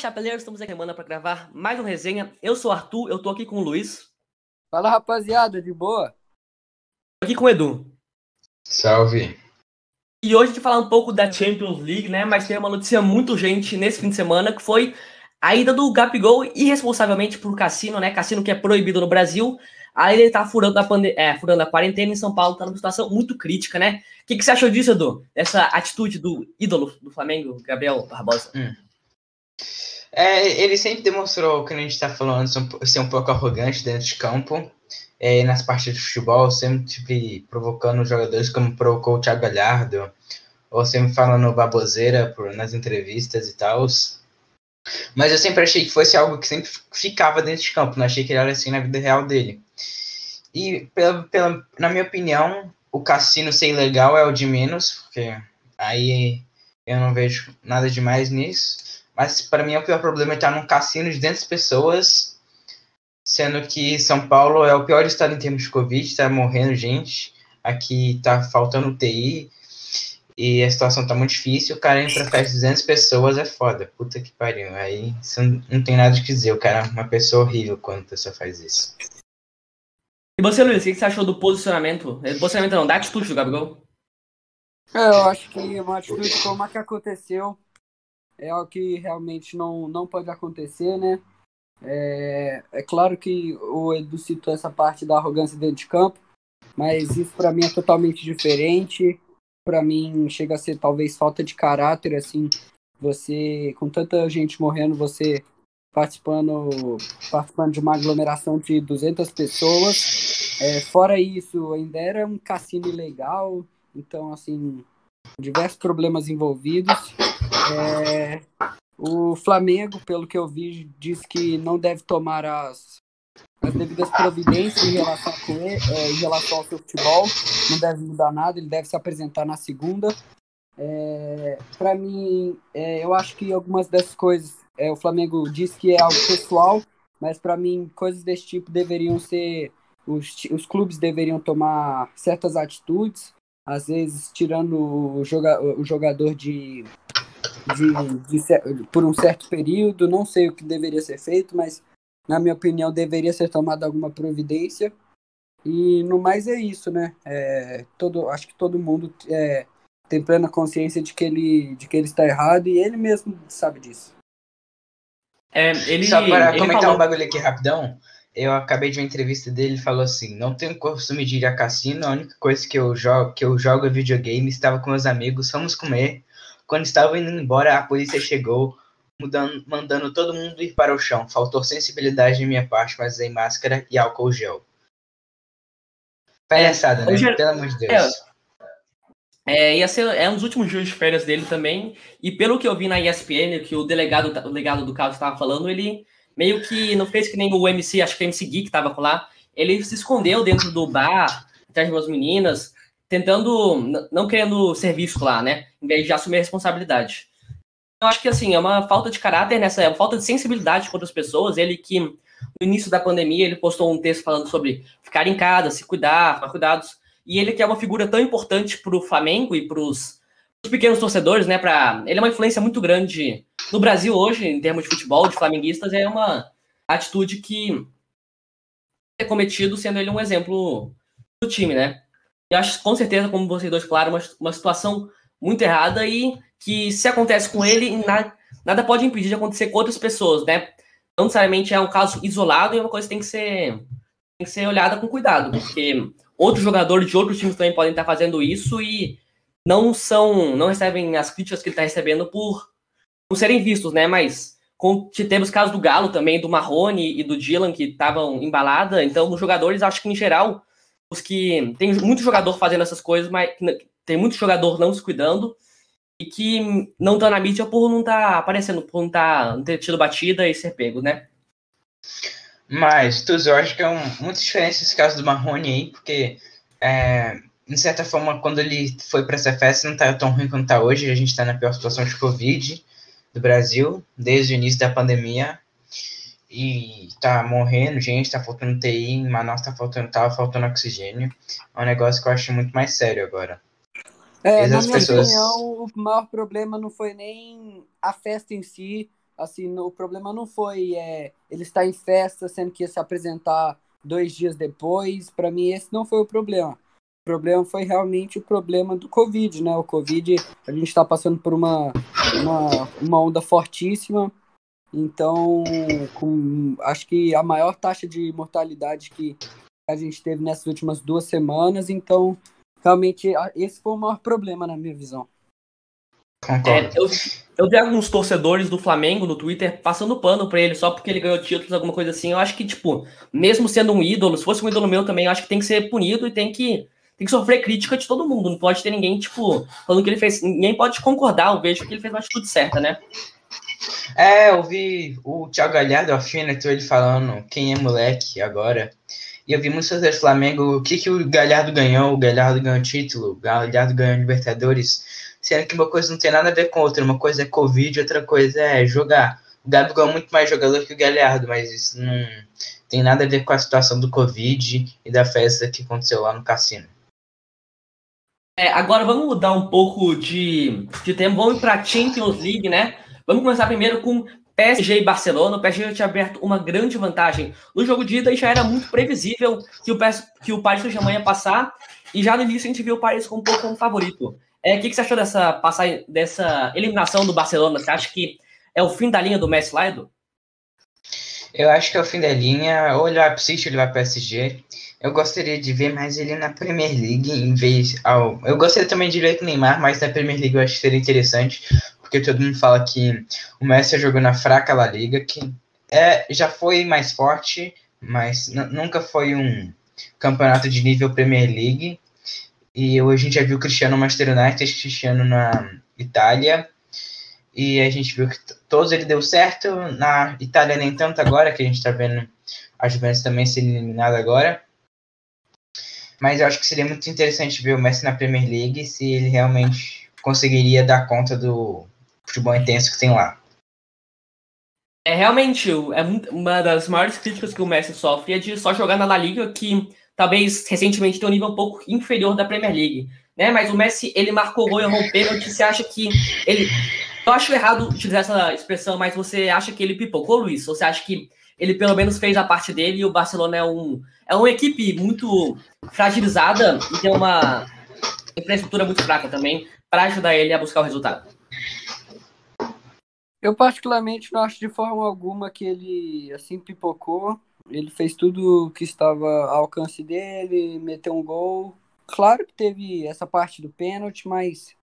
chapeleiros, estamos aqui semana para gravar mais um resenha. Eu sou o Arthur, eu tô aqui com o Luiz. Fala rapaziada, de boa? Tô aqui com o Edu. Salve. E hoje a gente vai falar um pouco da Champions League, né? Mas tem uma notícia muito urgente nesse fim de semana que foi a ida do Gabigol irresponsavelmente pro cassino, né? Cassino que é proibido no Brasil. Aí ele tá furando a, pande é, furando a quarentena em São Paulo, tá numa situação muito crítica, né? O que, que você achou disso, Edu? Dessa atitude do ídolo do Flamengo, Gabriel Barbosa? Hum. É, ele sempre demonstrou, que a gente está falando, ser um pouco arrogante dentro de campo, é, nas partidas de futebol, sempre tipo, provocando jogadores como provocou o Thiago Galhardo, ou sempre falando baboseira por, nas entrevistas e tal. Mas eu sempre achei que fosse algo que sempre ficava dentro de campo, não achei que ele era assim na vida real dele. E, pela, pela, na minha opinião, o cassino ser ilegal é o de menos, porque aí eu não vejo nada demais nisso. Mas para mim o pior problema é estar num cassino de 200 pessoas, sendo que São Paulo é o pior estado em termos de Covid, está morrendo gente, aqui está faltando TI, e a situação tá muito difícil, o cara entra festa de 200 pessoas, é foda, puta que pariu. Aí você não tem nada o que dizer, o cara é uma pessoa horrível quando a pessoa faz isso. E você, Luiz, o que você achou do posicionamento? É, posicionamento não, da atitude do Gabigol? É, eu acho que uma atitude como a que aconteceu é algo que realmente não, não pode acontecer, né? É, é claro que o Edu citou essa parte da arrogância dentro de campo, mas isso para mim é totalmente diferente. Para mim chega a ser talvez falta de caráter, assim, você com tanta gente morrendo, você participando participando de uma aglomeração de 200 pessoas. É, fora isso, ainda era um cassino ilegal, então assim, diversos problemas envolvidos. É, o Flamengo, pelo que eu vi, diz que não deve tomar as, as devidas providências em relação, ele, é, em relação ao seu futebol, não deve mudar nada, ele deve se apresentar na segunda. É, para mim, é, eu acho que algumas dessas coisas, é, o Flamengo diz que é algo pessoal, mas para mim, coisas desse tipo deveriam ser. Os, os clubes deveriam tomar certas atitudes, às vezes tirando o, joga, o jogador de, de, de, por um certo período. Não sei o que deveria ser feito, mas na minha opinião deveria ser tomada alguma providência. E no mais é isso, né? É, todo, acho que todo mundo é, tem plena consciência de que ele de que ele está errado e ele mesmo sabe disso. É, ele, Só para ele comentar falou... um bagulho aqui rapidão, eu acabei de uma entrevista dele, ele falou assim: "Não tenho costume de ir a cassino, a única coisa que eu jogo, que eu jogo é videogame, estava com meus amigos, fomos comer, quando estava indo embora, a polícia chegou, mudando, mandando todo mundo ir para o chão. Faltou sensibilidade de minha parte, mas usei máscara e álcool gel. Palhaçada, né? Hoje, Pelo amor de Deus. É, é, ia ser é um dos últimos dias de férias dele também. E pelo que eu vi na ESPN, que o delegado, o delegado do caso estava falando, ele meio que não fez que nem o MC, acho que o MC que estava lá. Ele se escondeu dentro do bar, atrás de umas meninas, tentando, não querendo ser visto lá, né? Em vez de assumir a responsabilidade. Eu acho que, assim, é uma falta de caráter nessa, é uma falta de sensibilidade com outras pessoas. Ele que, no início da pandemia, ele postou um texto falando sobre ficar em casa, se cuidar, tomar cuidados. E ele que é uma figura tão importante para o Flamengo e para os pequenos torcedores, né? Pra, ele é uma influência muito grande no Brasil hoje, em termos de futebol, de flamenguistas, é uma atitude que é cometido, sendo ele um exemplo do time, né? Eu acho com certeza, como vocês dois falaram, uma, uma situação muito errada e que se acontece com ele, nada, nada pode impedir de acontecer com outras pessoas, né? Não necessariamente é um caso isolado e é uma coisa que tem que ser, tem que ser olhada com cuidado, porque outros jogadores de outros times também podem estar fazendo isso e não são, não recebem as críticas que ele está recebendo por não serem vistos, né? Mas com, temos casos do Galo também, do Marrone e do Dylan que estavam embalada, então os jogadores, acho que em geral que tem muito jogador fazendo essas coisas, mas tem muito jogador não se cuidando e que não tá na mídia por não tá aparecendo, por não, tá, não ter tido batida e ser pego, né? Mas, tu acho que é um, muito diferente esse caso do Marrone aí, porque, é, de certa forma, quando ele foi para essa festa, não tá tão ruim quanto tá hoje. A gente tá na pior situação de Covid do Brasil, desde o início da pandemia e tá morrendo gente, tá faltando TI, em Manaus tá faltando, tava faltando oxigênio. É um negócio que eu acho muito mais sério agora. É, na minha pessoas... opinião, o maior problema não foi nem a festa em si, assim, o problema não foi é, ele estar em festa, sendo que ia se apresentar dois dias depois. Para mim, esse não foi o problema. O problema foi realmente o problema do Covid, né? O Covid, a gente está passando por uma, uma, uma onda fortíssima. Então, com, acho que a maior taxa de mortalidade que a gente teve nessas últimas duas semanas. Então, realmente, esse foi o maior problema na minha visão. É, eu, eu vi alguns torcedores do Flamengo no Twitter passando pano pra ele só porque ele ganhou títulos, alguma coisa assim. Eu acho que, tipo, mesmo sendo um ídolo, se fosse um ídolo meu também, eu acho que tem que ser punido e tem que, tem que sofrer crítica de todo mundo. Não pode ter ninguém, tipo, falando que ele fez. Ninguém pode concordar, eu vejo que ele fez uma atitude certa, né? É, eu vi o Thiago Galhardo, alfinetou ele falando quem é moleque agora. E eu vi muitos torcedores do Flamengo, o que, que o Galhardo ganhou? O Galhardo ganhou título, o Galhardo ganhou Libertadores sendo que uma coisa não tem nada a ver com outra. Uma coisa é Covid, outra coisa é jogar. O Gabigol é muito mais jogador que o Galhardo, mas isso não tem nada a ver com a situação do Covid e da festa que aconteceu lá no cassino. É, agora vamos mudar um pouco de, de tempo, vamos para a Champions League, né? Vamos começar primeiro com PSG e Barcelona. O PSG tinha aberto uma grande vantagem no jogo de ida e já era muito previsível que o, que o Paris Saint-Germain ia passar. E já no início a gente viu o Paris como um pouco como favorito. É, o que, que você achou dessa passagem, dessa eliminação do Barcelona? Você acha que é o fim da linha do Messi Laido? Eu acho que é o fim da linha. Ou ele vai City, ele vai PSG. Eu gostaria de ver mais ele na Premier League em vez ao. Eu gostaria também de ver o Neymar, mas na Premier League eu acho que seria interessante, porque todo mundo fala que o Messi jogou na fraca La Liga, que é, já foi mais forte, mas nunca foi um campeonato de nível Premier League. E hoje a gente já viu Cristiano no Manchester United, Cristiano na Itália. E a gente viu que todos ele deu certo. Na Itália nem tanto agora, que a gente está vendo a Juventus também ser eliminada agora. Mas eu acho que seria muito interessante ver o Messi na Premier League se ele realmente conseguiria dar conta do futebol intenso que tem lá. É realmente é uma das maiores críticas que o Messi sofre é de só jogar na La Liga que talvez recentemente tem um nível um pouco inferior da Premier League, né? Mas o Messi, ele marcou gol e errou um pênalti, você acha que ele... Eu acho errado utilizar essa expressão, mas você acha que ele pipocou, Luiz? Ou você acha que ele pelo menos fez a parte dele e o Barcelona é um é uma equipe muito fragilizada e tem uma infraestrutura muito fraca também para ajudar ele a buscar o resultado. Eu particularmente não acho de forma alguma que ele assim pipocou. Ele fez tudo que estava ao alcance dele, meteu um gol. Claro que teve essa parte do pênalti, mas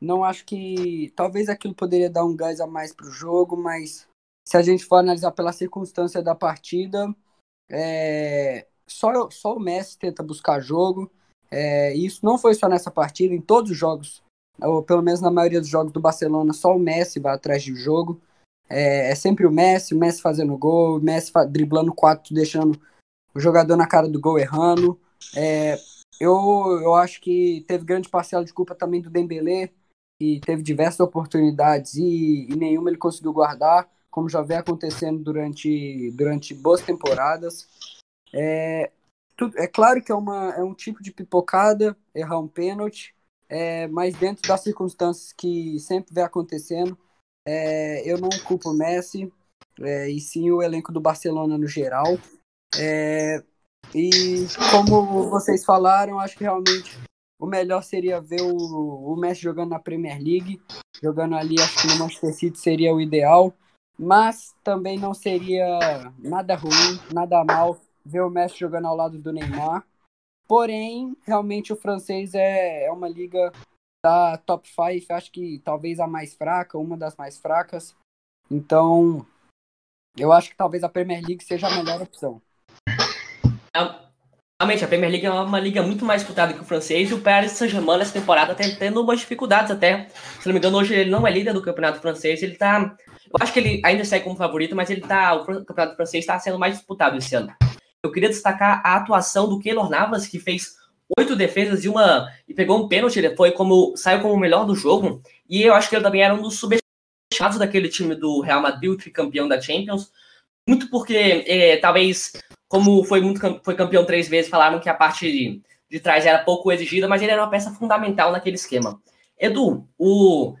não acho que. Talvez aquilo poderia dar um gás a mais para o jogo, mas se a gente for analisar pela circunstância da partida, é, só, só o Messi tenta buscar jogo. É, isso não foi só nessa partida, em todos os jogos, ou pelo menos na maioria dos jogos do Barcelona, só o Messi vai atrás do jogo. É, é, sempre o Messi, o Messi fazendo gol, o Messi driblando quatro, deixando o jogador na cara do gol errando. É, eu, eu acho que teve grande parcela de culpa também do Dembélé, que teve diversas oportunidades e, e nenhuma ele conseguiu guardar, como já vem acontecendo durante, durante boas temporadas. É, tudo, é claro que é, uma, é um tipo de pipocada, errar um pênalti, é, mas dentro das circunstâncias que sempre vem acontecendo, é, eu não culpo o Messi, é, e sim o elenco do Barcelona no geral. É, e como vocês falaram, acho que realmente o melhor seria ver o, o Messi jogando na Premier League, jogando ali, acho que no Manchester City seria o ideal, mas também não seria nada ruim, nada mal ver o Messi jogando ao lado do Neymar. Porém, realmente o francês é, é uma liga da top 5, acho que talvez a mais fraca, uma das mais fracas. Então, eu acho que talvez a Premier League seja a melhor opção. Realmente, a Premier League é uma liga muito mais disputada que o francês e o Paris Saint-Germain nessa temporada está tendo umas dificuldades até. Se não me engano, hoje ele não é líder do campeonato francês, ele tá. Eu acho que ele ainda sai como favorito, mas ele tá. O campeonato francês está sendo mais disputado esse ano. Eu queria destacar a atuação do Keylor Navas, que fez oito defesas e uma e pegou um pênalti, ele foi como saiu como o melhor do jogo. E eu acho que ele também era um dos subestimados daquele time do Real Madrid, campeão da Champions. Muito porque é, talvez como foi muito foi campeão três vezes, falaram que a parte de, de trás era pouco exigida, mas ele era uma peça fundamental naquele esquema. Edu, o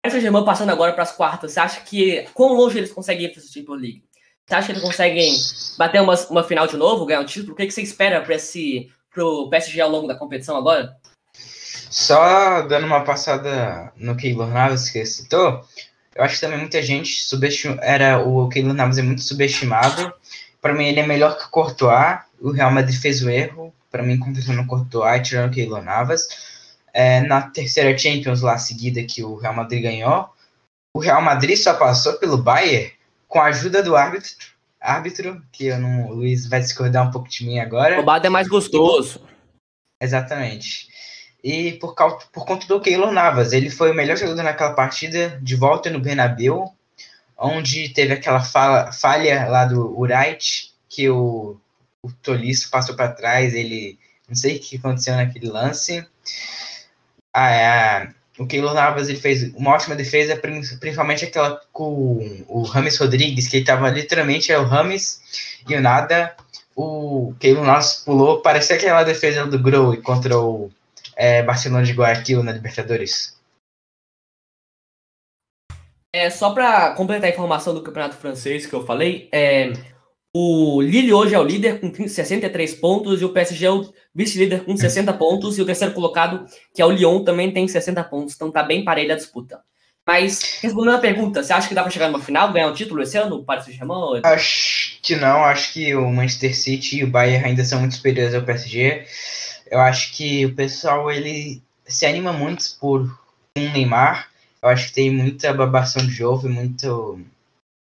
Paris Saint-Germain passando agora para as quartas, você acha que quão longe eles conseguem ir para esse Champions League? Você acha que eles conseguem bater uma, uma final de novo, ganhar um título? O que, que você espera para esse pro PSG ao longo da competição agora? Só dando uma passada no Keylor Navas que citou, eu acho que também muita gente subestima, era o Keylor Navas é muito subestimado. Para mim ele é melhor que o Courtois. O Real Madrid fez o erro, para mim contratando o Courtois e tirando o Keylor Navas. É, na terceira Champions lá seguida que o Real Madrid ganhou, o Real Madrid só passou pelo Bayern com a ajuda do árbitro, árbitro que eu não, o Luiz vai discordar um pouco de mim agora. O roubado é mais gostoso. Exatamente. E por, por conta do Keylor Navas, ele foi o melhor jogador naquela partida, de volta no Bernabéu, onde teve aquela fala, falha lá do Urait, que o, o Tolisso passou para trás, ele não sei o que aconteceu naquele lance. Ah, é, o Keylor Navas ele fez uma ótima defesa, principalmente aquela com o Rames Rodrigues, que ele estava literalmente é o Rames e o nada. O Keylor Navas pulou, parecia aquela defesa do Grow contra o é, Barcelona de Guayaquil na Libertadores. É, só para completar a informação do campeonato francês que eu falei, é, o Lille hoje é o líder com 63 pontos e o PSG é o vice-líder com 60 pontos e o terceiro colocado, que é o Lyon, também tem 60 pontos. Então tá bem parelha a disputa. Mas, respondendo a pergunta, você acha que dá para chegar numa final, ganhar um título esse ano, o Paris Saint-Germain? Acho que não, acho que o Manchester City e o Bayern ainda são muito superiores ao PSG. Eu acho que o pessoal ele se anima muito por um Neymar. Eu acho que tem muita babação de ovo e muito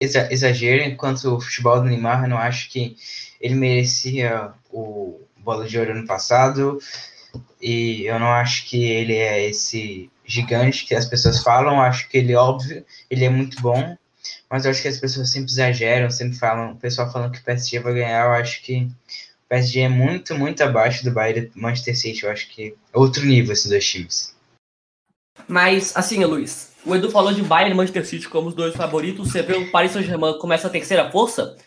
exagero, enquanto o futebol do Neymar, eu não acho que ele merecia o bola de ouro ano passado. E eu não acho que ele é esse gigante que as pessoas falam. Eu acho que ele, óbvio, ele é muito bom. Mas eu acho que as pessoas sempre exageram, sempre falam, o pessoal falando que o PSG vai ganhar. Eu acho que PSG é muito, muito abaixo do Bayern do Manchester City. Eu acho que é outro nível esses dois times. Mas, assim, Luiz, o Edu falou de Bayern e Manchester City como os dois favoritos. Você vê o Paris Saint-Germain como essa terceira força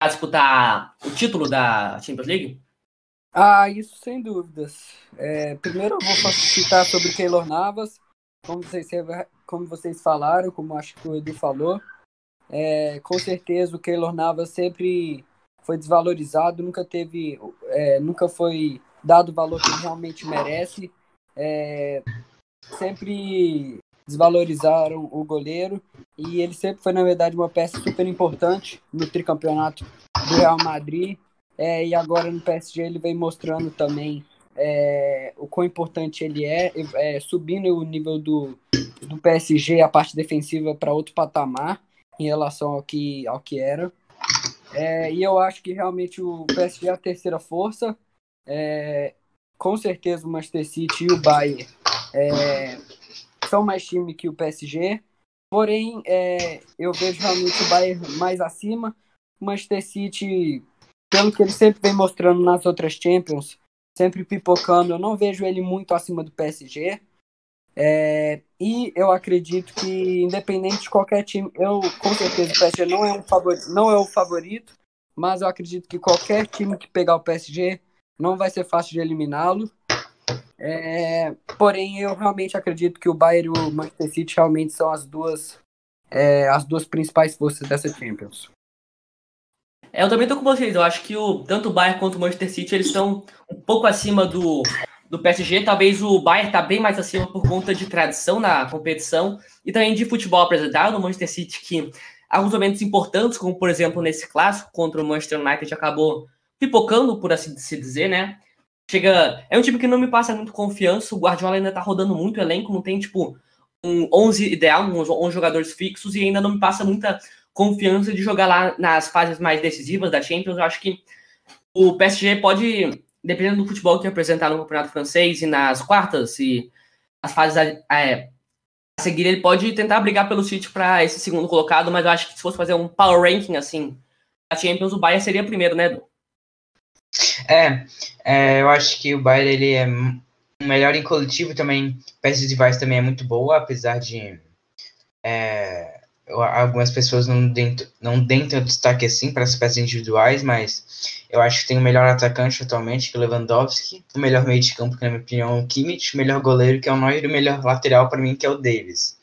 a disputar o título da Champions League? Ah, isso sem dúvidas. É, primeiro eu vou citar sobre Keylor Navas, como vocês, como vocês falaram, como acho que o Edu falou. É, com certeza o Keylor Navas sempre foi desvalorizado, nunca teve, é, nunca foi dado o valor que realmente merece. É, sempre desvalorizaram o goleiro e ele sempre foi, na verdade, uma peça super importante no tricampeonato do Real Madrid. É, e agora no PSG ele vem mostrando também é, o quão importante ele é, é, subindo o nível do, do PSG, a parte defensiva, para outro patamar em relação ao que, ao que era. É, e eu acho que realmente o PSG é a terceira força. É, com certeza o Manchester City e o Bayern é, são mais time que o PSG. Porém, é, eu vejo realmente o Bayern mais acima. O Manchester City, pelo que ele sempre vem mostrando nas outras Champions, sempre pipocando, eu não vejo ele muito acima do PSG. É, e eu acredito que, independente de qualquer time, eu com certeza o PSG não é, um favorito, não é o favorito, mas eu acredito que qualquer time que pegar o PSG não vai ser fácil de eliminá-lo. É, porém, eu realmente acredito que o Bayern e o Manchester City realmente são as duas, é, as duas principais forças dessa Champions. É, eu também tô com vocês. Eu acho que o, tanto o Bayern quanto o Manchester City eles estão um pouco acima do, do PSG. Talvez o Bayern tá bem mais acima por conta de tradição na competição e também de futebol apresentado. No Manchester City, que alguns momentos importantes, como por exemplo nesse clássico contra o Manchester United, acabou pipocando, por assim se dizer, né? Chega. É um time que não me passa muito confiança. O Guardiola ainda tá rodando muito elenco, não tem, tipo, um 11 ideal, uns 11 jogadores fixos, e ainda não me passa muita confiança de jogar lá nas fases mais decisivas da Champions. Eu acho que o PSG pode, dependendo do futebol que apresentar no Campeonato Francês e nas quartas e as fases é, a seguir, ele pode tentar brigar pelo City para esse segundo colocado, mas eu acho que se fosse fazer um power ranking assim, a Champions, o Bayern seria primeiro, né, Edu? É, é, eu acho que o Bayern ele é melhor em coletivo também. Peças de Vice também é muito boa, apesar de é, algumas pessoas não deem, não deem tanto destaque assim para as peças individuais, mas eu acho que tem o melhor atacante atualmente, que é o Lewandowski, o melhor meio de campo, que na minha opinião é o Kimmich, o melhor goleiro, que é o Neuer, e o melhor lateral para mim, que é o Davis.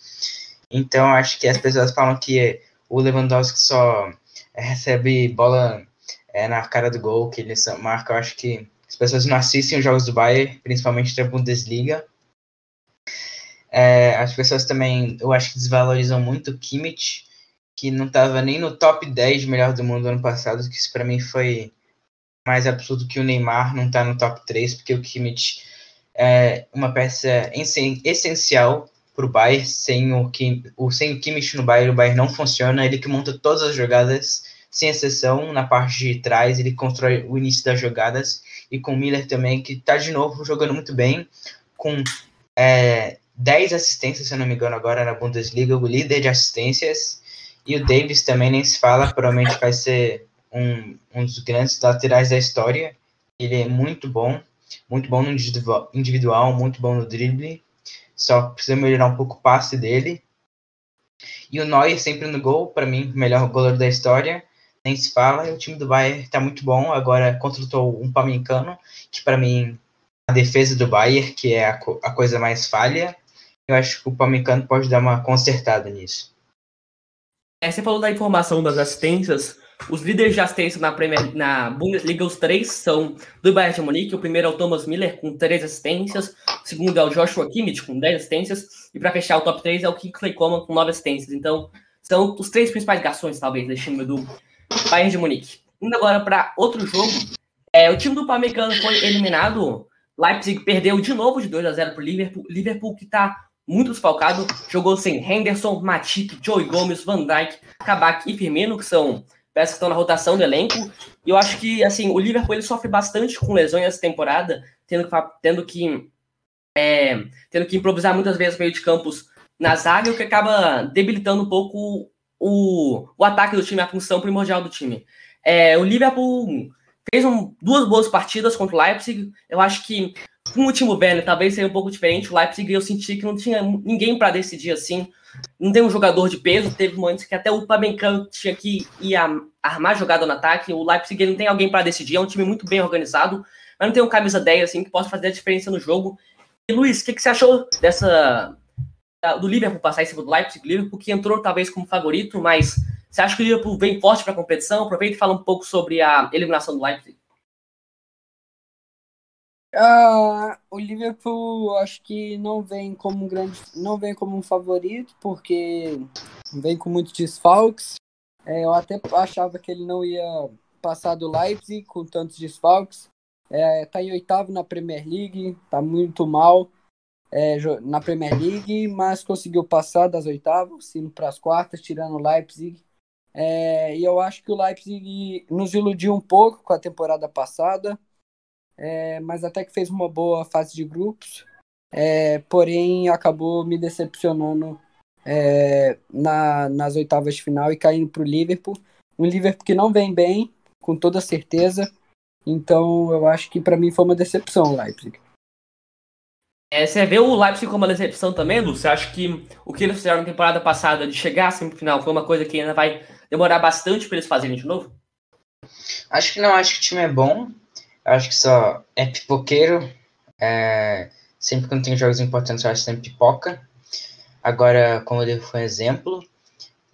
Então, acho que as pessoas falam que o Lewandowski só recebe bola é, na cara do gol, que ele marca. Eu acho que as pessoas não assistem os jogos do Bayern, principalmente da Bundesliga. É, as pessoas também, eu acho que desvalorizam muito o Kimmich, que não estava nem no top 10 melhor do mundo ano passado, que isso para mim foi mais absurdo que o Neymar não tá no top 3, porque o Kimmich é uma peça essencial para o Bayern, sem o, sem o Kimmich no Bayern, o Bayern não funciona, ele que monta todas as jogadas, sem exceção, na parte de trás, ele constrói o início das jogadas, e com o Miller também, que está de novo jogando muito bem, com é, 10 assistências, se eu não me engano, agora na Bundesliga, o líder de assistências, e o Davis também nem se fala, provavelmente vai ser um, um dos grandes laterais da história, ele é muito bom, muito bom no individual, muito bom no drible, só precisa melhorar um pouco o passe dele. E o Neuer sempre no gol, para mim, melhor goleiro da história, nem se fala. E o time do Bayern está muito bom, agora contratou um Pamecano, que para mim a defesa do Bayern, que é a, co a coisa mais falha. Eu acho que o Pamecano pode dar uma consertada nisso. É, você falou da informação das assistências. Os líderes de assistência na, Premier, na Bundesliga, os três são do Bayern de Munique. O primeiro é o Thomas Miller, com três assistências. O segundo é o Joshua Kimmich, com dez assistências. E para fechar o top 3 é o Kingsley Coman, com nove assistências. Então, são os três principais garçons, talvez, desse time do Bayern de Munique. Indo agora para outro jogo. É, o time do Pamecano foi eliminado. Leipzig perdeu de novo de 2 a 0 para o Liverpool. Liverpool que está muito desfalcado. Jogou sem Henderson, Matip, Joey Gomes, Van Dijk, Kabak e Firmino, que são peças que estão na rotação do elenco. E eu acho que, assim, o Liverpool ele sofre bastante com lesões essa temporada, tendo que, tendo que, é, tendo que improvisar muitas vezes meio de campos na zaga, o que acaba debilitando um pouco o, o ataque do time, a função primordial do time. É, o Liverpool fez um, duas boas partidas contra o Leipzig. Eu acho que com o Timo Werner talvez seria um pouco diferente. O Leipzig eu senti que não tinha ninguém para decidir assim. Não tem um jogador de peso. Teve momentos que até o Pamecano tinha que ir armar jogada no ataque. O Leipzig não tem alguém para decidir. É um time muito bem organizado, mas não tem um camisa 10 assim que possa fazer a diferença no jogo. E Luiz, o que, que você achou dessa do Liverpool passar em cima do Leipzig? Liverpool que entrou talvez como favorito, mas você acha que o Liverpool vem forte para a competição? Aproveita e fala um pouco sobre a eliminação do Leipzig. Uh, o Liverpool acho que não vem como um grande, não vem como um favorito porque vem com muitos desfalques. É, eu até achava que ele não ia passar do Leipzig com tantos desfalques. É, tá em oitavo na Premier League, tá muito mal é, na Premier League, mas conseguiu passar das oitavas, indo para as quartas, tirando o Leipzig. É, e eu acho que o Leipzig nos iludiu um pouco com a temporada passada é, mas até que fez uma boa fase de grupos, é, porém acabou me decepcionando é, na, nas oitavas de final e caindo para o Liverpool. Um Liverpool que não vem bem, com toda certeza. Então eu acho que para mim foi uma decepção o Leipzig. É, você vê o Leipzig como uma decepção também, Lu? Você acha que o que eles fizeram na temporada passada de chegar à semifinal foi uma coisa que ainda vai demorar bastante para eles fazerem de novo? Acho que não, acho que o time é bom acho que só é pipoqueiro. É, sempre que não tem jogos importantes, eu acho que sempre pipoca. Agora, como Liverpool foi um exemplo,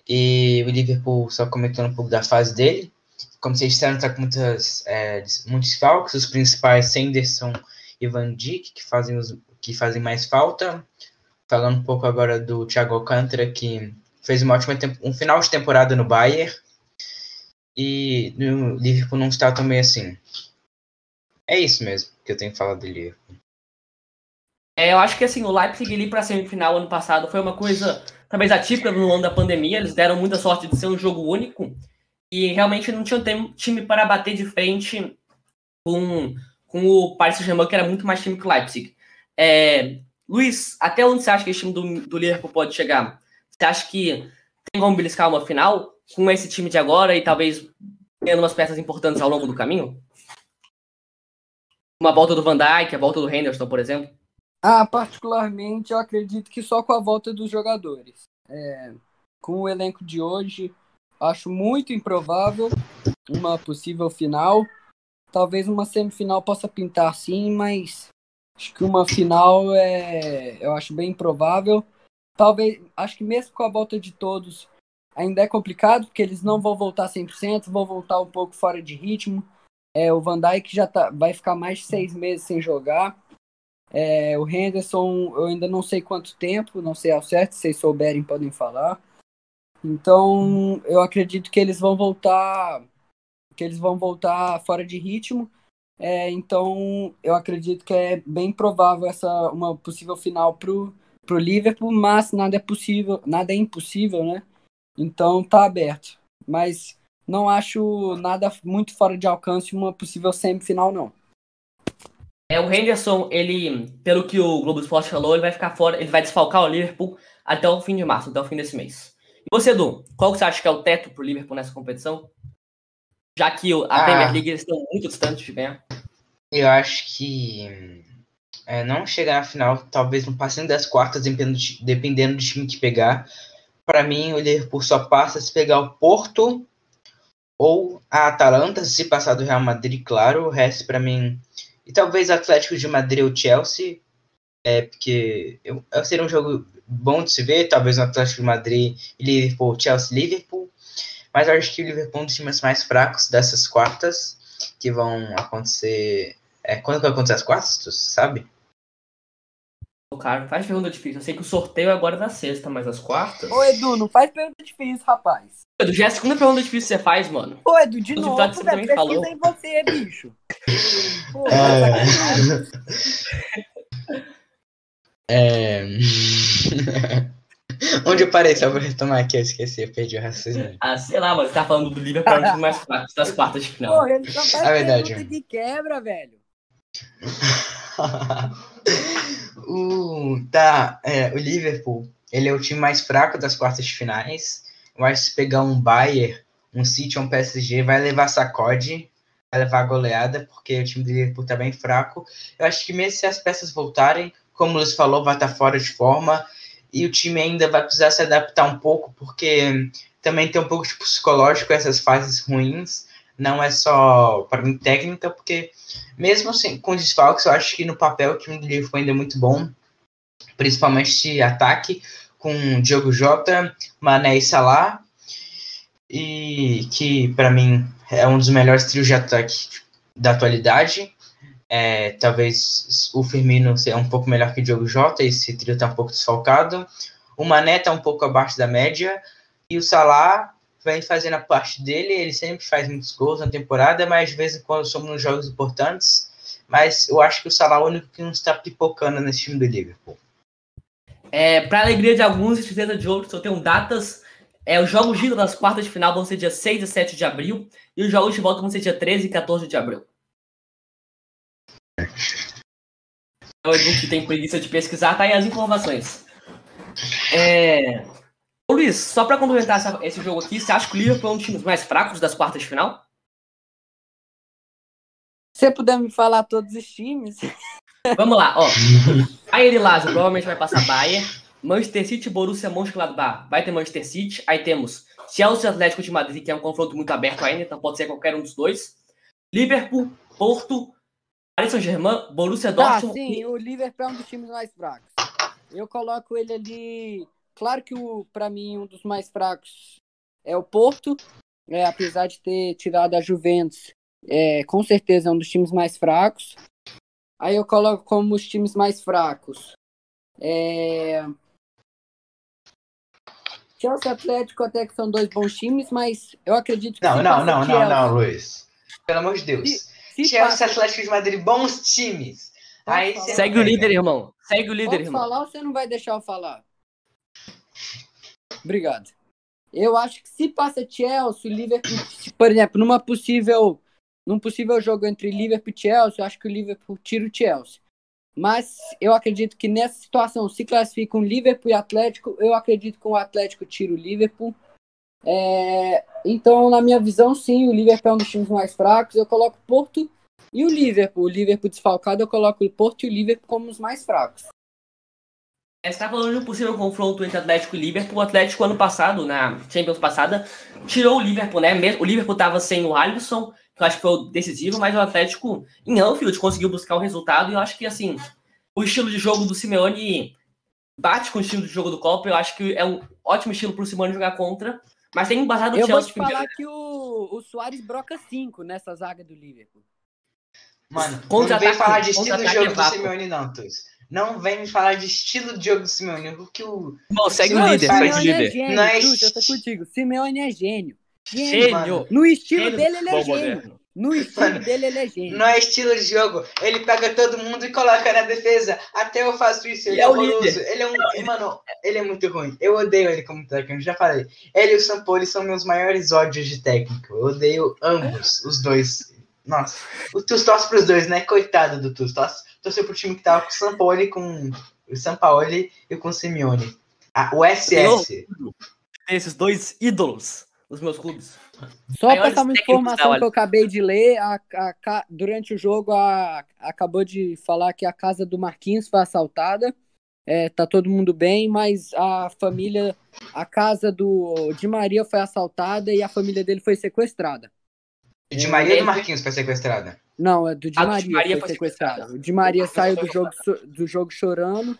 e o Liverpool, só comentando um pouco da fase dele, como vocês disseram, está com muitas, é, muitos falcos, os principais Sanderson e Van Dijk, que fazem, os, que fazem mais falta. Falando um pouco agora do Thiago Alcântara, que fez uma ótima um final de temporada no Bayern, e no Liverpool não está também assim. É isso mesmo que eu tenho que falar do Liverpool. É, eu acho que assim, o Leipzig ir para a semifinal ano passado foi uma coisa talvez atípica no ano da pandemia. Eles deram muita sorte de ser um jogo único e realmente não tinham time para bater de frente com, com o Paris Saint-Germain, que era muito mais time que o Leipzig. É, Luiz, até onde você acha que esse time do, do Liverpool pode chegar? Você acha que tem como beliscar uma final com esse time de agora e talvez tendo umas peças importantes ao longo do caminho? Uma volta do Van Dijk, a volta do Henderson, por exemplo? Ah, particularmente, eu acredito que só com a volta dos jogadores. É, com o elenco de hoje, acho muito improvável uma possível final. Talvez uma semifinal possa pintar sim, mas acho que uma final é, eu acho bem improvável. talvez, acho que mesmo com a volta de todos, ainda é complicado, porque eles não vão voltar 100%, vão voltar um pouco fora de ritmo. É, o Van Dijk já tá, vai ficar mais de seis meses sem jogar. É, o Henderson, eu ainda não sei quanto tempo, não sei ao certo, se vocês souberem podem falar. Então, eu acredito que eles vão voltar que eles vão voltar fora de ritmo. É, então, eu acredito que é bem provável essa uma possível final pro pro Liverpool, mas nada é possível, nada é impossível, né? Então tá aberto. Mas não acho nada muito fora de alcance uma possível semifinal, não. É, o Henderson, ele, pelo que o Globo Esporte falou, ele vai ficar fora, ele vai desfalcar o Liverpool até o fim de março, até o fim desse mês. E você, Edu, qual que você acha que é o teto pro Liverpool nessa competição? Já que a ah, Premier League eles estão muito distantes de ganhar. Eu acho que é, não chegar na final, talvez no passinho das quartas, dependendo, de, dependendo do time que pegar. Para mim, o Liverpool só passa se pegar o Porto ou a Atalanta, se passar do Real Madrid, claro. O resto, para mim, e talvez Atlético de Madrid ou Chelsea, é, porque eu, seria um jogo bom de se ver, talvez o Atlético de Madrid e Liverpool, Chelsea Liverpool, mas eu acho que o Liverpool é um dos times mais fracos dessas quartas, que vão acontecer. É, quando vai acontecer as quartas, tu sabe? Cara, não faz pergunta difícil. Eu sei que o sorteio é agora da sexta, mas as quartas. Ô, Edu, não faz pergunta difícil, rapaz. Edu, já é a segunda pergunta difícil que você faz, mano. Ô, Edu, de novo, velho, pesquisa falou. em você, bicho. Pô, é... é... Onde eu parei? Só vou retomar aqui, eu esqueci, eu perdi o raciocínio. Ah, sei lá, mano, você tá falando do Liverpool mais fracos das quartas de final. Porra, ele só faz é verdade. de quebra, velho. o, tá, é, o Liverpool, ele é o time mais fraco das quartas de finais. Eu acho que se pegar um Bayern, um City um PSG, vai levar sacode, vai levar goleada, porque o time do Liverpool tá bem fraco. Eu acho que mesmo se as peças voltarem, como o Luiz falou, vai estar tá fora de forma e o time ainda vai precisar se adaptar um pouco, porque também tem um pouco de psicológico essas fases ruins, não é só para mim técnica, porque mesmo assim, com desfalques, eu acho que no papel o time do Liverpool ainda é muito bom, principalmente de ataque, com Diogo Jota, Mané e Salah, e que para mim é um dos melhores trios de ataque da atualidade. É, talvez o Firmino seja um pouco melhor que o Diogo Jota, esse trio está um pouco desfalcado. O Mané está um pouco abaixo da média. E o Salah vem fazendo a parte dele, ele sempre faz muitos gols na temporada, mas de vez em quando somos nos jogos importantes. Mas eu acho que o Salah é o único que não está pipocando nesse time do Liverpool. É, para alegria de alguns e tristeza de outros, eu tenho datas. É, os jogos de das quartas de final vão ser dia 6 e 7 de abril, e os jogos de volta vão ser dia 13 e 14 de abril. O Edu que tem preguiça de pesquisar, tá aí as informações. É... Ô, Luiz, só para complementar essa, esse jogo aqui, você acha que o Liverpool é um dos times mais fracos das quartas de final? Se você puder me falar todos os times. Vamos lá, ó. Bayern e Lazio provavelmente vai passar Bayern. Manchester City, Borussia Mönchengladbach vai ter Manchester City. Aí temos Chelsea Atlético de Madrid, que é um confronto muito aberto ainda, então pode ser qualquer um dos dois. Liverpool, Porto, Paris Saint-Germain, Borussia tá, Dortmund. sim, o Liverpool é um dos times mais fracos. Eu coloco ele ali. Claro que o para mim um dos mais fracos é o Porto, é, apesar de ter tirado a Juventus, é, com certeza é um dos times mais fracos. Aí eu coloco como os times mais fracos. É... Chelsea Atlético até que são dois bons times, mas eu acredito que. Não, não, não, não, não, Luiz. Pelo amor de Deus. Chelsea, passa... Atlético de Madrid, bons times. Aí Segue o líder, irmão. Segue o líder, Pode irmão. falar ou você não vai deixar eu falar? Obrigado. Eu acho que se passa Chelsea, Liverpool, por exemplo, numa possível, num possível jogo entre Liverpool e Chelsea, eu acho que o Liverpool tira o Chelsea. Mas eu acredito que nessa situação, se classificam Liverpool e Atlético, eu acredito que o Atlético tira o Liverpool. É, então, na minha visão, sim, o Liverpool é um dos times mais fracos. Eu coloco Porto e o Liverpool. O Liverpool desfalcado, eu coloco o Porto e o Liverpool como os mais fracos. É, você está falando de um possível confronto entre Atlético e Liverpool. O Atlético, ano passado, na Champions passada, tirou o Liverpool, né? O Liverpool estava sem o Alisson, que eu acho que foi o decisivo, mas o Atlético, em Anfield, conseguiu buscar o resultado. E eu acho que, assim, o estilo de jogo do Simeone bate com o estilo de jogo do Klopp. Eu acho que é um ótimo estilo pro Simone jogar contra. Mas tem embasado o Eu vou Chelsea te primeiro. falar que o, o Soares broca 5 nessa zaga do Liverpool. Mano, não vem falar de estilo de jogo é do. Simeone, não, Tus. Não vem me falar de estilo de jogo do Simeone. O que o. Bom, segue o Não, líder, segue o Simeone é líder. gênio, Não é Bruce, eu tô contigo. Simeone é gênio. Gênio. Gênio. No estilo Gênio dele, ele é futebol gênio. moderno. No estilo dele, ele é gênio. Não é estilo de jogo. Ele pega todo mundo e coloca na defesa. Até eu faço isso. Ele E é é o horroroso. líder. Ele é um. Mano, ele é muito ruim. Eu odeio ele como técnico. Já falei. Ele e o Sampoli são meus maiores ódios de técnico. Eu odeio ambos, os dois. Nossa. O Tus torce pros dois, né? Coitado do Tus. Torce, torceu pro time que tava com o Sampoli, com o Sampaoli e com o Simeone. Ah, o SS. Esses dois ídolos dos meus clubes. Só Maiores passar uma informação que eu acabei de ler. a- a durante o jogo, a- acabou de falar que a casa do Marquinhos foi assaltada. É, tá todo mundo bem, mas a família, a casa do de Maria foi assaltada e a família dele foi sequestrada. De Maria É, do Marquinhos foi sequestrada. Não, é do de Maria, Di Maria foi foi sequestrado. sequestrada. O de Maria saiu do jogo, do jogo chorando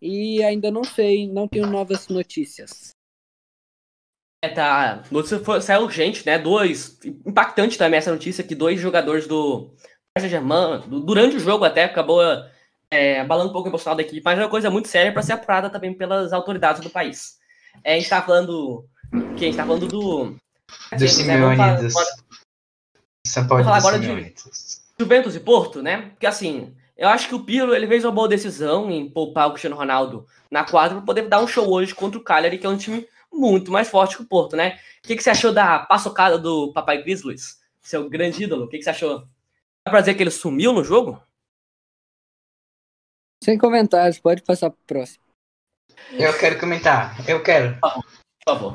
e ainda não sei, não tenho novas notícias. É, tá. Notícia foi, saiu urgente, né? Dois. Impactante também essa notícia que dois jogadores do Paris Saint-Germain, du- durante o jogo até, acabou é, abalando um pouco o emocional da equipe, mas é uma coisa muito séria para ser apurada também pelas autoridades do país. É, a gente tá falando. Que a gente tá falando do. Do Simeone, falar do agora- São Paulo falar agora de-. Juventus e Porto, né? Porque assim, eu acho que o Pirlo ele fez uma boa decisão em poupar o Cristiano Ronaldo na quadra para poder dar um show hoje contra o Cagliari, que é um time muito mais forte que o Porto, né? O que, que você achou da paçocada do Papai Luiz? Seu grande ídolo, o que, que você achou? Dá pra dizer que ele sumiu no jogo? Sem comentários, pode passar pro próximo. Eu quero comentar. Eu quero. Por favor.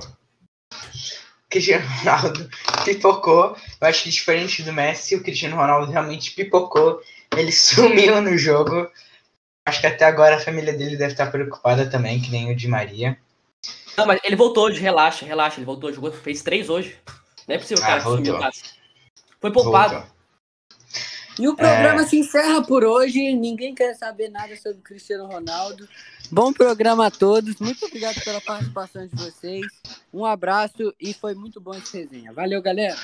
Cristiano Ronaldo pipocou. Eu acho que diferente do Messi, o Cristiano Ronaldo realmente pipocou. Ele sumiu no jogo. Acho que até agora a família dele deve estar preocupada também, que nem o de Maria. Não, mas ele voltou hoje, relaxa, relaxa. Ele voltou, jogou, fez três hoje. Não é possível, Ah, cara, que voltou. sumiu. cara. Foi poupado. Voltou. E o programa É. se encerra por hoje. Ninguém quer saber nada sobre o Cristiano Ronaldo. Bom programa a todos. Muito obrigado pela participação de vocês. Um abraço e foi muito bom esse resenha. Valeu, galera.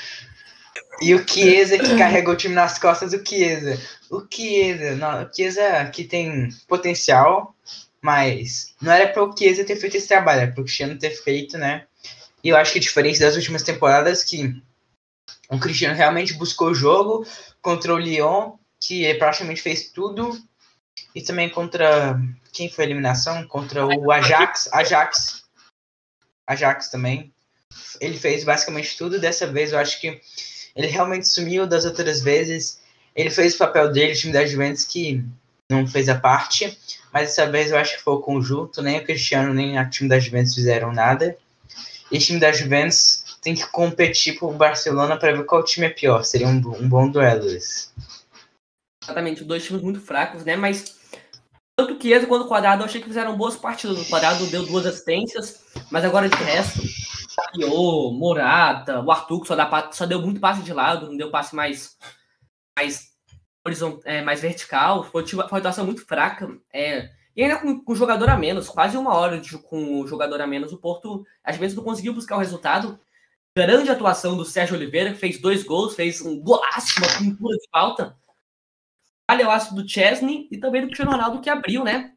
E o Chiesa que carregou o time nas costas, o Chiesa. O Chiesa, não, o Chiesa que tem potencial, mas não era para o Chiesa ter feito esse trabalho, era para o Cristiano ter feito, né? E eu acho que diferente das últimas temporadas, que o Cristiano realmente buscou o jogo contra o Lyon, que ele praticamente fez tudo, e também contra quem foi a eliminação? Contra o Ajax, Ajax, Ajax também. Ele fez basicamente tudo. Dessa vez eu acho que ele realmente sumiu das outras vezes. Ele fez o papel dele, o time da Juventus que não fez a parte, mas dessa vez eu acho que foi o conjunto, nem o Cristiano nem o time da Juventus fizeram nada. E o time da Juventus tem que competir com o Barcelona para ver qual time é pior. Seria um, um bom duelo esse. Exatamente, dois times muito fracos, né? Mas tanto o quanto o Quadrado, eu achei que fizeram boas partidas. O Quadrado deu duas assistências, mas agora de resto, Tapiô, Morata, o Arthur, que só, dá, só deu muito passe de lado, não deu passe mais, mais, horizont, é, mais vertical. Foi, foi uma atuação muito fraca. É, e ainda com, com jogador a menos, quase uma hora de, com o jogador a menos, o Porto às vezes não conseguiu buscar o resultado. Grande atuação do Sérgio Oliveira, que fez dois gols, fez um golaço, uma pintura de falta palhaço do Chesney e também do Cristiano Ronaldo que abriu, né?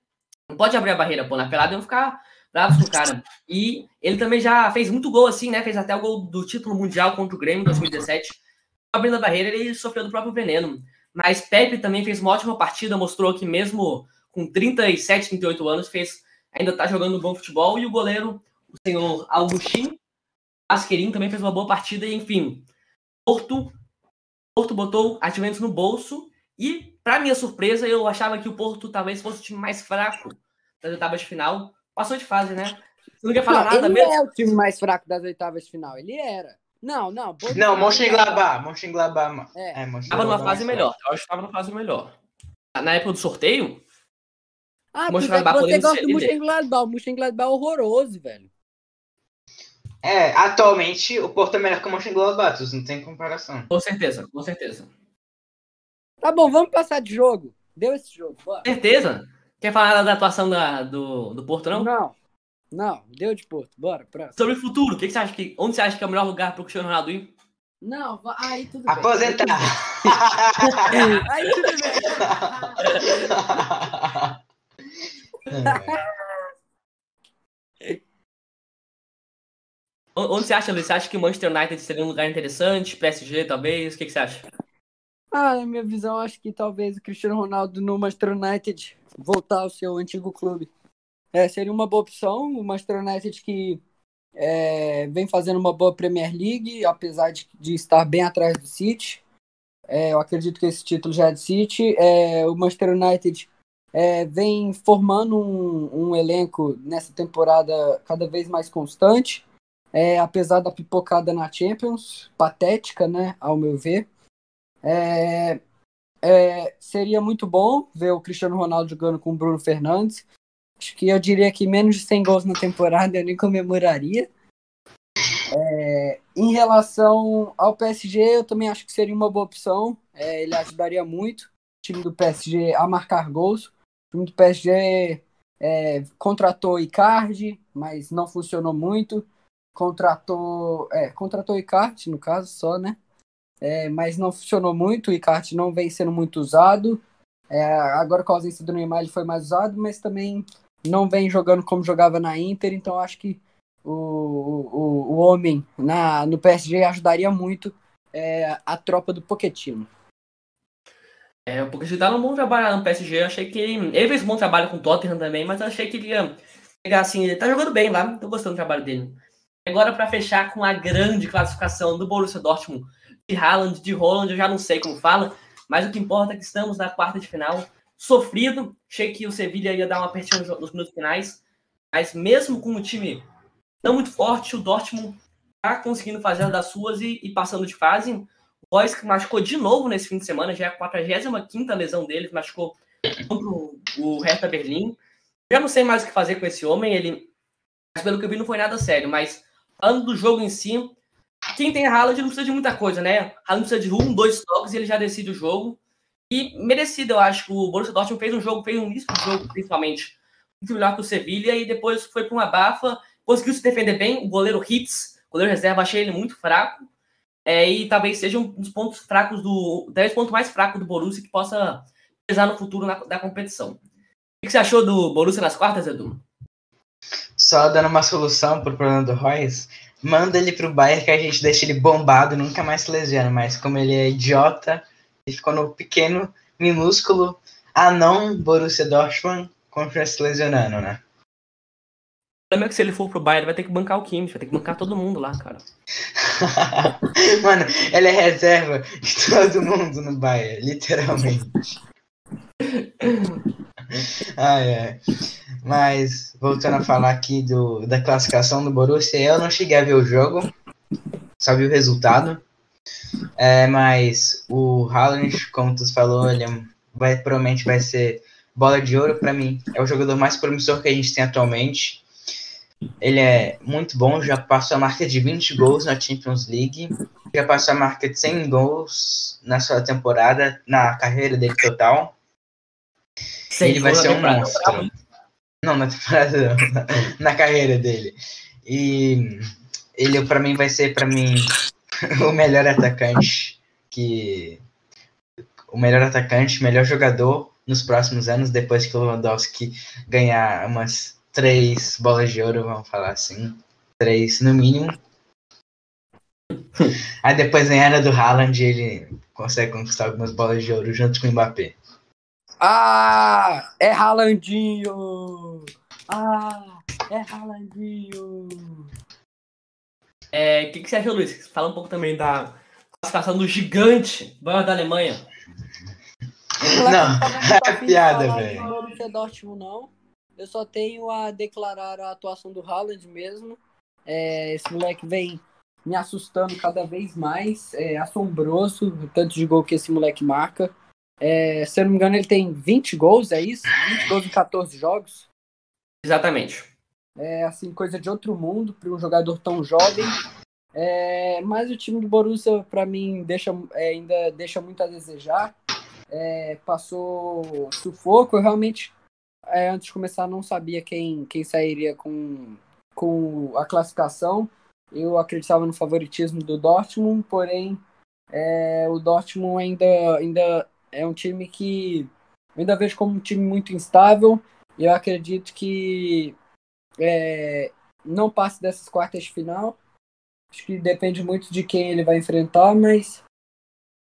Não pode abrir a barreira, pô, na pelada iam ficar bravos com o cara. E ele também já fez muito gol assim, né? Fez até o gol do título mundial contra o Grêmio em 2017. Abrindo a barreira, ele sofreu do próprio veneno. Mas Pepe também fez uma ótima partida, mostrou que mesmo com 37, 38 anos, fez ainda tá jogando bom futebol. E o goleiro, o senhor Augustin Asquerim, também fez uma boa partida. E enfim, Porto, Porto botou a Juventus no bolso e, para minha surpresa, eu achava que o Porto talvez fosse o time mais fraco das oitavas de final. Passou de fase, né? Você não quer falar Não, nada ele mesmo? é o time mais fraco das oitavas de final. Ele era. Não, não. Borussia Não, Mönchengladbach. Mönchengladbach. É. É, Tava Mönchengladbach numa fase mais melhor. Eu acho que tava numa fase melhor. Na época do sorteio, Ah, porque Mönchengladbach você gosta do. Mönchengladbach. O Mönchengladbach é horroroso, velho. É, atualmente o Porto é melhor que o Mönchengladbach, não tem comparação. com certeza, com certeza. Tá bom, vamos passar de jogo. Deu esse jogo, bora. Certeza. Quer falar da atuação da, do, do Porto, não? Não, não, deu de Porto. Bora, próximo. Sobre o futuro, o que, que você acha que. Onde você acha que é o melhor lugar para o Cristiano Ronaldo ir? Não, aí tudo bem. Aposentar. Aí tudo bem. Onde você acha, Luiz? Você acha que o Manchester United seria um lugar interessante? PSG, talvez? O que, que você acha? Ah, na minha visão, acho que talvez o Cristiano Ronaldo no Manchester United voltar ao seu antigo clube. É, seria uma boa opção. O Manchester United que é, vem fazendo uma boa Premier League, apesar de, de estar bem atrás do City. É, eu acredito que esse título já é do City. É, o Manchester United é, vem formando um, um elenco nessa temporada cada vez mais constante. É, apesar da pipocada na Champions, patética, né, ao meu ver. É, é, seria muito bom ver o Cristiano Ronaldo jogando com o Bruno Fernandes. Acho que eu diria que menos de 100 gols na temporada eu nem comemoraria. É, em relação ao PSG, eu também acho que seria uma boa opção. É, ele ajudaria muito o time do PSG a marcar gols. O time do PSG é, contratou Icardi, mas não funcionou muito. Contratou, é, contratou Icardi, no caso, só, né? É, mas não funcionou muito. O Icardi não vem sendo muito usado. É, agora com a ausência do Neymar ele foi mais usado, mas também não vem jogando como jogava na Inter. Então acho que o, o, o homem na, no PSG ajudaria muito é, a tropa do Pochettino. É, o Pochettino tá num bom trabalho no PSG. Eu achei que ele, ele fez um bom trabalho com o Tottenham também, mas eu achei que ele ia pegar assim. Ele tá jogando bem lá, tô gostando do trabalho dele. Agora, para fechar com a grande classificação do Borussia Dortmund, de Haaland, de Holland, eu já não sei como fala, mas o que importa é que estamos na quarta de final. Sofrido, achei que o Sevilla ia dar uma apertinha nos- minutos finais, mas mesmo com o time não muito forte, o Dortmund tá conseguindo fazer as das suas e, e passando de fase. O Royce que machucou de novo nesse fim de semana, já é a 45 lesão dele, machucou contra o o Hertha Berlim. Já não sei mais o que fazer com esse homem, ele, mas pelo que eu vi não foi nada sério, mas falando do jogo em si, quem tem Haaland não precisa de muita coisa, né? Haaland precisa de um, dois toques e ele já decide o jogo. E merecido, eu acho o Borussia Dortmund fez um jogo, fez um início de jogo, principalmente, muito melhor que o Sevilla, e depois foi para uma bafa, conseguiu se defender bem, o goleiro Hitz, o goleiro reserva, achei ele muito fraco, é, e talvez seja um dos pontos fracos do, talvez o ponto mais fraco do Borussia que possa pesar no futuro na, da competição. O que você achou do Borussia nas quartas, Edu? Só dando uma solução pro problema do Royce, manda ele pro Bayern que a gente deixa ele bombado, nunca mais se lesiona. Mas como ele é idiota, ele ficou no pequeno, minúsculo, anão Borussia Dortmund, continua se lesionando, né? O problema é que se ele for pro Bayern, ele vai ter que bancar o Kimmich, vai ter que bancar todo mundo lá, cara. Mano, ele é reserva de todo mundo no Bayern, literalmente. Ai, ai. Mas, voltando a falar aqui do, da classificação do Borussia, eu não cheguei a ver o jogo, só vi o resultado. É, mas o Haaland, como tu falou, ele é- vai, provavelmente vai ser bola de ouro para mim. É o jogador mais promissor que a gente tem atualmente. Ele é muito bom, já passou a marca de 20 gols na Champions League, já passou a marca de 100 gols na sua temporada, na carreira dele total. ele vai ser um monstro. Não, na temporada não, na, na carreira dele. E ele para mim vai ser para mim o melhor atacante que o melhor atacante, melhor jogador nos próximos anos depois que o Lewandowski ganhar umas três bolas de ouro, vamos falar assim, três no mínimo. Aí depois na era do Haaland ele consegue conquistar algumas bolas de ouro junto com o Mbappé. Ah, é Haalandinho! Ah, é Haalandinho! É, o que, que você achou, Luiz? Fala um pouco também da classificação do gigante Bayern da Alemanha. Não, é piada, velho. Não. Eu só tenho a declarar a atuação do Haaland mesmo. É, esse moleque vem me assustando cada vez mais. É assombroso o tanto de gol que esse moleque marca. É, se eu não me engano, ele tem 20 gols, é isso? 20 gols em 14 jogos. Exatamente. É assim, coisa de outro mundo para um jogador tão jovem. É, mas o time do Borussia, para mim, deixa, é, ainda deixa muito a desejar. É, passou sufoco. Eu realmente é, antes de começar, não sabia quem, quem sairia com, com a classificação. Eu acreditava no favoritismo do Dortmund, porém é, o Dortmund ainda, ainda é um time que eu ainda vejo como um time muito instável. E eu acredito que é, não passe dessas quartas de final. Acho que depende muito de quem ele vai enfrentar, mas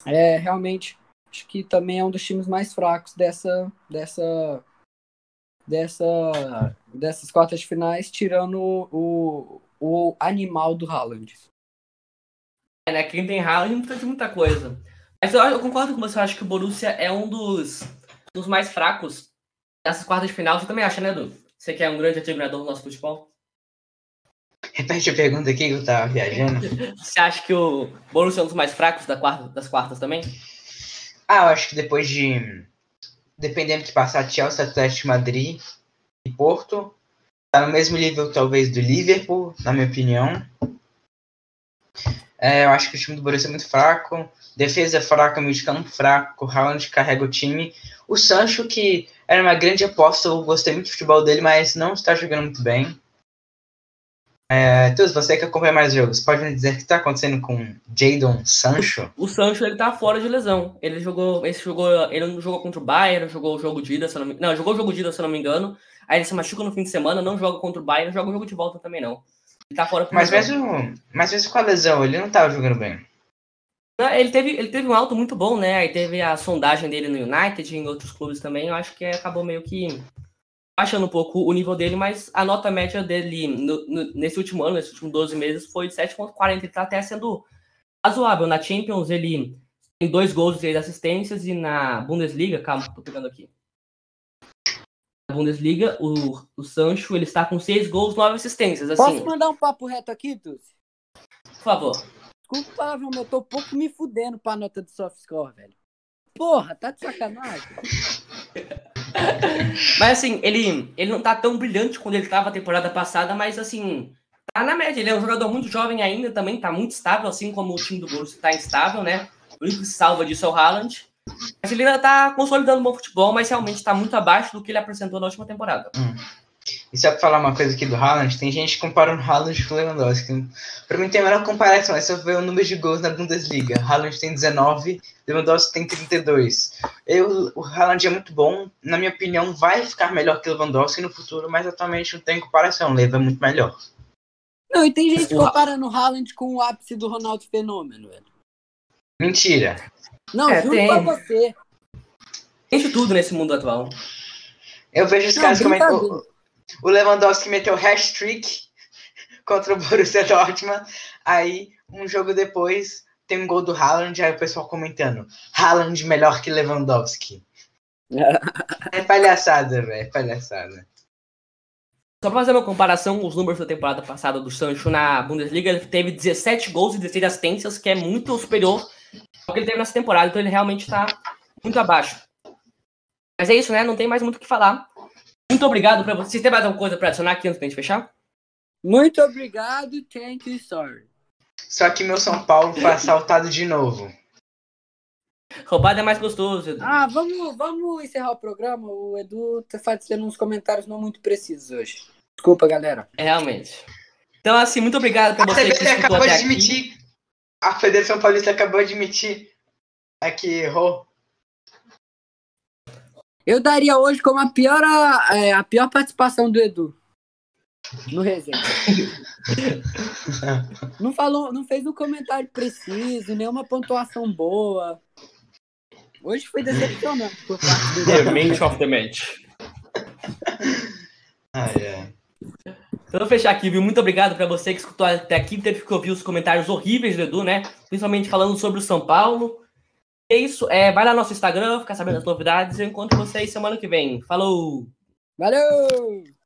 é, realmente acho que também é um dos times mais fracos dessa, dessa, dessa, dessas quartas de finais, tirando o, o, animal do Haaland. É, né? Quem tem Haaland não de muita coisa. Mas eu, eu, concordo com você, eu acho que o Borussia é um dos, dos mais fracos dessas quartas de final. Você também acha, né, Edu? Você que é um grande admirador do nosso futebol? Repete a pergunta aqui que eu tava viajando. Você acha que o Borussia é um dos mais fracos da quarta, das quartas também? Ah, eu acho que depois de. Dependendo de passar Chelsea, Atlético Madrid e Porto, tá no mesmo nível talvez do Liverpool, na minha opinião. É, eu acho que o time do Borussia é muito fraco. Defesa fraca, meio de campo fraco. Haaland carrega o time. O Sancho, que era uma grande aposta, eu gostei muito do futebol dele, mas não está jogando muito bem. É, Tuz, você que acompanha mais jogos, pode me dizer o que está acontecendo com Jadon Sancho? O Sancho ele tá fora de lesão. Ele jogou, esse jogou, ele não jogou contra o Bayern, jogou o jogo de ida, se não, me, não, jogou o jogo de ida, se eu não me engano. Aí ele se machuca no fim de semana, não joga contra o Bayern, joga o jogo de volta também não. Ele tá fora Mas mesmo, mas mesmo com a lesão, ele não estava jogando bem. Ele teve, ele teve um alto muito bom, né? Aí teve a sondagem dele no United e em outros clubes também. Eu acho que acabou meio que baixando um pouco o nível dele, mas a nota média dele no, no, nesse último ano, nesses últimos 12 meses, foi de 7,40. Ele tá até sendo razoável. Na Champions, ele tem dois gols e três assistências, e na Bundesliga, calma, tô pegando aqui. Na Bundesliga, o, o Sancho ele está com seis gols, nove assistências. Assim, Posso mandar um papo reto aqui, Tuzi? Por favor. Palavrão, mas eu tô um pouco me fudendo pra nota do soft score, velho. Porra, tá de sacanagem. mas assim, ele, ele não tá tão brilhante quando ele tava a temporada passada, mas assim, tá na média. Ele é um jogador muito jovem ainda, também tá muito estável, assim como o time do Borussia tá instável, né? O único que salva disso é o Haaland. Mas ele ainda tá consolidando um bom futebol, mas realmente tá muito abaixo do que ele apresentou na última temporada. Hum. E só pra falar uma coisa aqui do Haaland, tem gente comparando o Haaland com o Lewandowski. Pra mim tem a menor comparação, é só ver o número de gols na Bundesliga. Haaland tem 19, Lewandowski tem 32. Eu, o Haaland é muito bom, na minha opinião, vai ficar melhor que o Lewandowski no futuro, mas atualmente não tem comparação, o Lewa é muito melhor. Não, e tem gente comparando o Haaland com o ápice do Ronaldo Fenômeno, velho. Mentira. Não, é, juro tem. pra você. Tem de tudo nesse mundo atual. Eu vejo os caras comentando o Lewandowski meteu hat-trick contra o Borussia Dortmund. Aí, um jogo depois, tem um gol do Haaland, aí o pessoal comentando, Haaland melhor que Lewandowski. é palhaçada, velho, é palhaçada. Só pra fazer uma comparação, os números da temporada passada do Sancho na Bundesliga, ele teve 17 gols e 16 assistências, que é muito superior ao que ele teve nessa temporada, então ele realmente tá muito abaixo. Mas é isso, né? Não tem mais muito o que falar. Muito obrigado para você. Tem mais alguma coisa para adicionar aqui antes da gente fechar? Muito obrigado, thank you, sorry. Só que meu São Paulo foi assaltado de novo. Roubado é mais gostoso, Edu. Ah, vamos, vamos encerrar o programa. O Edu tá fazendo uns comentários não muito precisos hoje. Desculpa, galera. É, realmente. Então, assim, muito obrigado pra você que acabou de admitir. Aqui. A Federação Paulista acabou de admitir aqui errou. Eu daria hoje como a pior, é, a pior participação do Edu. No resenha. não falou, não fez um comentário preciso, nenhuma pontuação boa. Hoje foi decepcionante por parte do The of the Match. Ai, ai. Então, vou fechar aqui, viu? Muito obrigado para você que escutou até aqui, teve que ouvir os comentários horríveis do Edu, né? Principalmente falando sobre o São Paulo. É isso. É, vai lá no nosso Instagram, ficar sabendo das novidades. Eu encontro vocês semana que vem. Falou! Valeu!